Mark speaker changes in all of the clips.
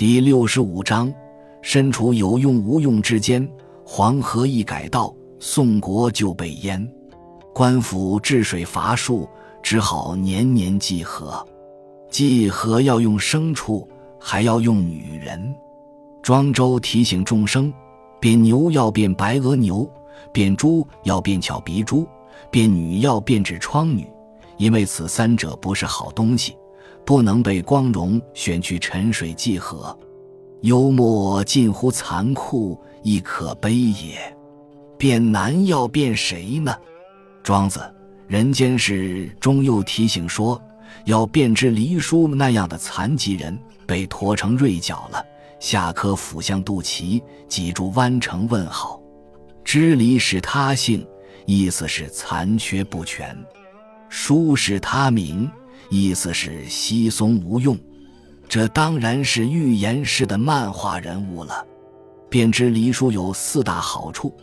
Speaker 1: 第六十五章：身处有用无用之间，黄河一改道，宋国就被淹。官府治水乏术，只好年年祭河。祭河要用牲畜，还要用女人。庄周提醒众生：变牛要变白额牛，变猪要变巧鼻猪，变女要变痔疮女，因为此三者不是好东西，不能被光荣选去沉水祭河。幽默近乎残酷，亦可悲也。变难要变谁呢？庄子《人间世》中又提醒说，要变只梨叔那样的残疾人，被驼成锐角了。下颌俯向肚脐，脊柱弯成问号。知离是他性，意思是残缺不全；书是他名，意思是稀松无用。这当然是寓言式的漫画人物了。便知黎叔有四大好处：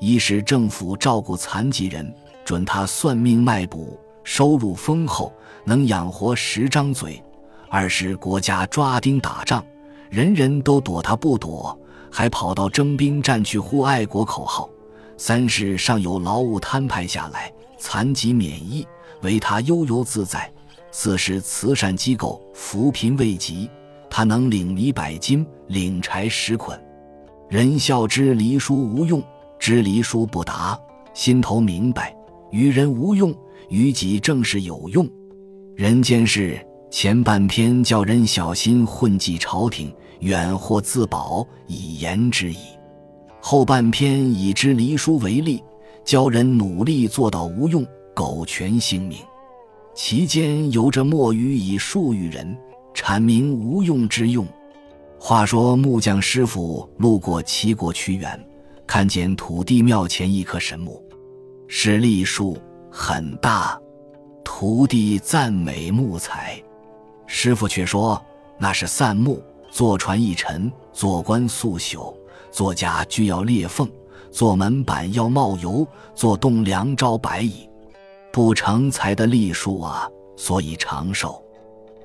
Speaker 1: 一是政府照顾残疾人，准他算命卖卜，收入丰厚，能养活十张嘴；二是国家抓丁打仗。人人都躲他不躲，还跑到征兵站去呼爱国口号。三是上有劳务摊派下来，残疾免疫，唯他悠游自在。四是慈善机构扶贫慰藉，他能领米百斤，领柴十捆。人笑之离书无用，知离书不达，心头明白，于人无用，于己正是有用。人间事。前半篇叫人小心混迹朝廷，远或自保以言之矣。后半篇以知离书为例，教人努力做到无用，苟全性命。其间游着墨鱼以数喻人，阐明无用之用。话说木匠师傅路过齐国屈原，看见土地庙前一棵神木，是栗树，很大。徒弟赞美木材。师傅却说：“那是散木，坐船一沉，做官速朽，做家具要裂缝，做门板要冒油，做栋梁招白蚁，不成才的栗树啊，所以长寿。”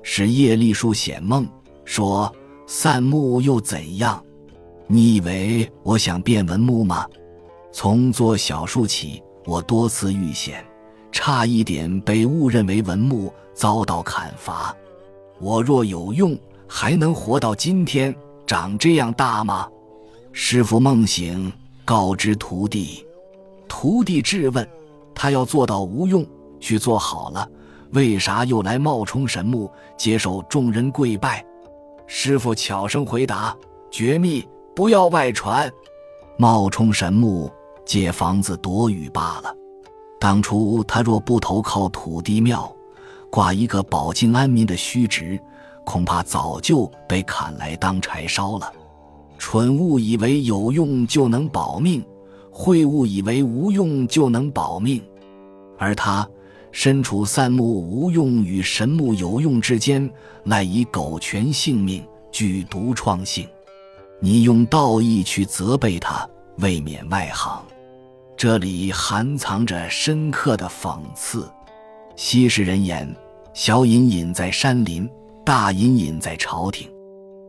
Speaker 1: 是叶栗树显梦说：“散木又怎样？你以为我想变文木吗？从做小树起，我多次遇险，差一点被误认为文木，遭到砍伐。”我若有用，还能活到今天，长这样大吗？师傅梦醒，告知徒弟。徒弟质问：他要做到无用，去做好了，为啥又来冒充神木，接受众人跪拜？师傅悄声回答：绝密，不要外传。冒充神木，借房子躲雨罢了。当初他若不投靠土地庙。挂一个保境安民的虚职，恐怕早就被砍来当柴烧了。蠢物以为有用就能保命，会物以为无用就能保命，而他身处三木无用与神木有用之间，赖以苟全性命，具独创性。你用道义去责备他，未免外行。这里含藏着深刻的讽刺。昔时人言：“小隐隐在山林，大隐隐在朝廷。”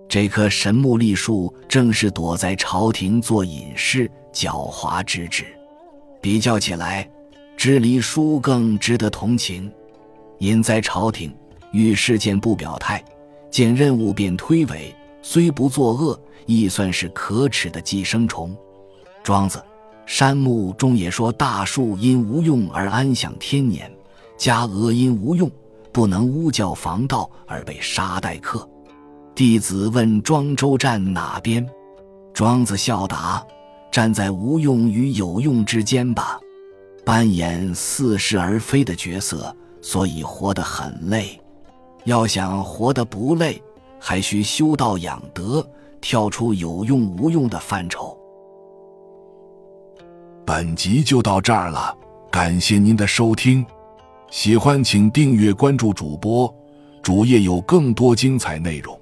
Speaker 1: 这棵神木栗树正是躲在朝廷做隐士、狡猾之至。比较起来，知离书更值得同情。隐在朝廷，遇事件不表态，见任务便推诿，虽不作恶，亦算是可耻的寄生虫。庄子《山木》中也说：“大树因无用而安享天年。”家娥因无用，不能屋教防盗而被杀待客。弟子问庄周站哪边？庄子笑答：站在无用与有用之间吧。扮演似是而非的角色，所以活得很累。要想活得不累，还需修道养德，跳出有用无用的范畴。
Speaker 2: 本集就到这儿了，感谢您的收听。喜欢请订阅关注主播，主页有更多精彩内容。